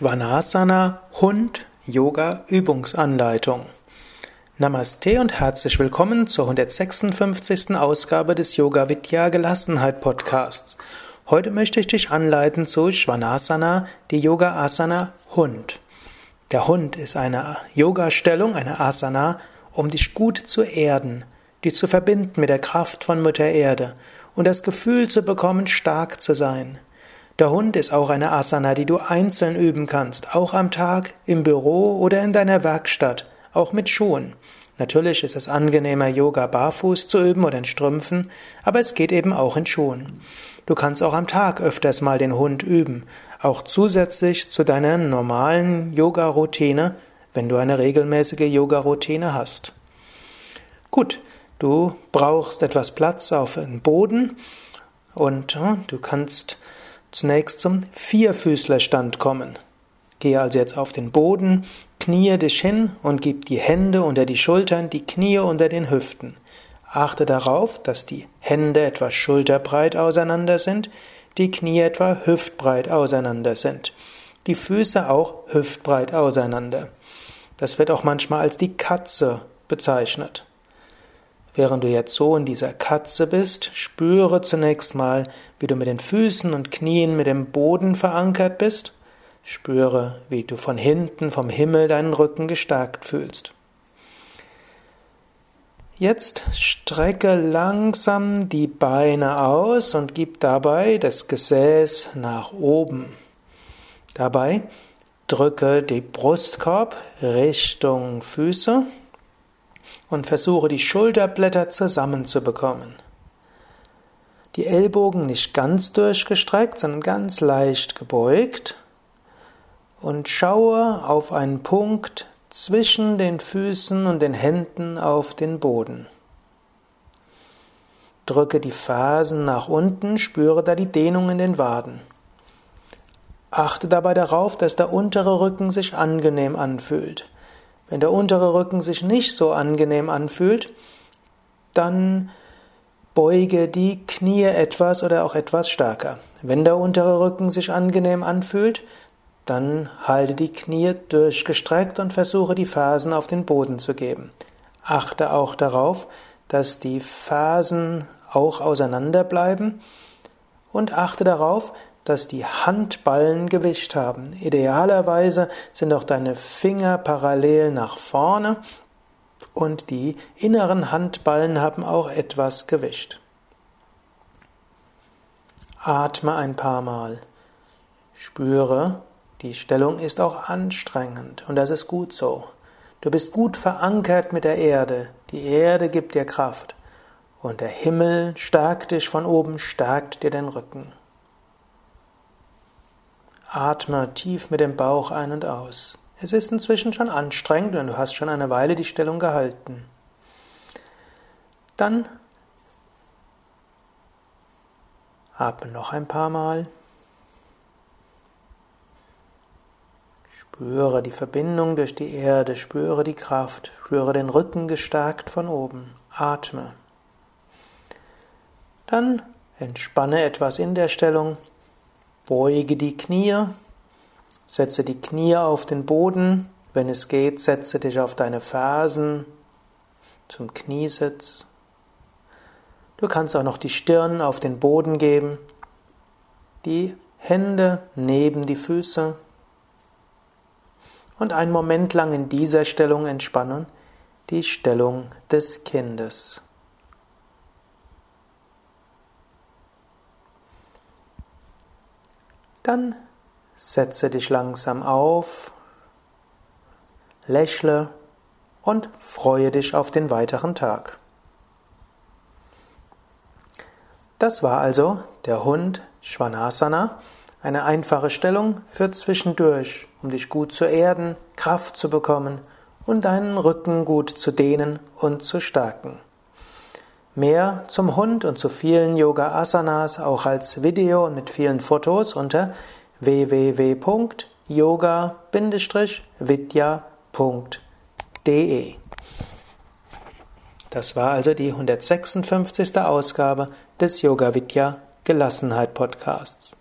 Shvanasana Hund Yoga Übungsanleitung. Namaste und herzlich willkommen zur 156. Ausgabe des Yoga Vidya Gelassenheit Podcasts. Heute möchte ich dich anleiten zu Shvanasana, die Yoga Asana Hund. Der Hund ist eine Yoga-Stellung, eine Asana, um dich gut zu erden, dich zu verbinden mit der Kraft von Mutter Erde und das Gefühl zu bekommen, stark zu sein. Der Hund ist auch eine Asana, die du einzeln üben kannst, auch am Tag, im Büro oder in deiner Werkstatt, auch mit Schuhen. Natürlich ist es angenehmer, Yoga barfuß zu üben oder in Strümpfen, aber es geht eben auch in Schuhen. Du kannst auch am Tag öfters mal den Hund üben, auch zusätzlich zu deiner normalen Yoga-Routine, wenn du eine regelmäßige Yoga-Routine hast. Gut, du brauchst etwas Platz auf dem Boden und du kannst zunächst zum Vierfüßlerstand kommen. Gehe also jetzt auf den Boden, kniee dich hin und gib die Hände unter die Schultern, die Knie unter den Hüften. Achte darauf, dass die Hände etwa schulterbreit auseinander sind, die Knie etwa hüftbreit auseinander sind, die Füße auch hüftbreit auseinander. Das wird auch manchmal als die Katze bezeichnet. Während du jetzt so in dieser Katze bist, spüre zunächst mal, wie du mit den Füßen und Knien mit dem Boden verankert bist. Spüre, wie du von hinten vom Himmel deinen Rücken gestärkt fühlst. Jetzt strecke langsam die Beine aus und gib dabei das Gesäß nach oben. Dabei drücke die Brustkorb Richtung Füße und versuche die Schulterblätter zusammenzubekommen. Die Ellbogen nicht ganz durchgestreckt, sondern ganz leicht gebeugt und schaue auf einen Punkt zwischen den Füßen und den Händen auf den Boden. Drücke die Fersen nach unten, spüre da die Dehnung in den Waden. Achte dabei darauf, dass der untere Rücken sich angenehm anfühlt. Wenn der untere Rücken sich nicht so angenehm anfühlt, dann beuge die Knie etwas oder auch etwas stärker. Wenn der untere Rücken sich angenehm anfühlt, dann halte die Knie durchgestreckt und versuche die Fersen auf den Boden zu geben. Achte auch darauf, dass die Fersen auch auseinander bleiben und achte darauf, dass die Handballen Gewicht haben. Idealerweise sind auch deine Finger parallel nach vorne und die inneren Handballen haben auch etwas Gewicht. Atme ein paar Mal. Spüre, die Stellung ist auch anstrengend und das ist gut so. Du bist gut verankert mit der Erde. Die Erde gibt dir Kraft. Und der Himmel stärkt dich von oben, stärkt dir den Rücken. Atme tief mit dem Bauch ein und aus. Es ist inzwischen schon anstrengend und du hast schon eine Weile die Stellung gehalten. Dann atme noch ein paar Mal. Spüre die Verbindung durch die Erde, spüre die Kraft, spüre den Rücken gestärkt von oben. Atme. Dann entspanne etwas in der Stellung, Beuge die Knie, setze die Knie auf den Boden. Wenn es geht, setze dich auf deine Fersen zum Kniesitz. Du kannst auch noch die Stirn auf den Boden geben, die Hände neben die Füße und einen Moment lang in dieser Stellung entspannen, die Stellung des Kindes. Dann setze dich langsam auf, lächle und freue dich auf den weiteren Tag. Das war also der Hund Svanasana, eine einfache Stellung für zwischendurch, um dich gut zu erden, Kraft zu bekommen und deinen Rücken gut zu dehnen und zu stärken. Mehr zum Hund und zu vielen Yoga Asanas auch als Video und mit vielen Fotos unter www.yoga-vidya.de. Das war also die 156. Ausgabe des Yoga Vidya Gelassenheit Podcasts.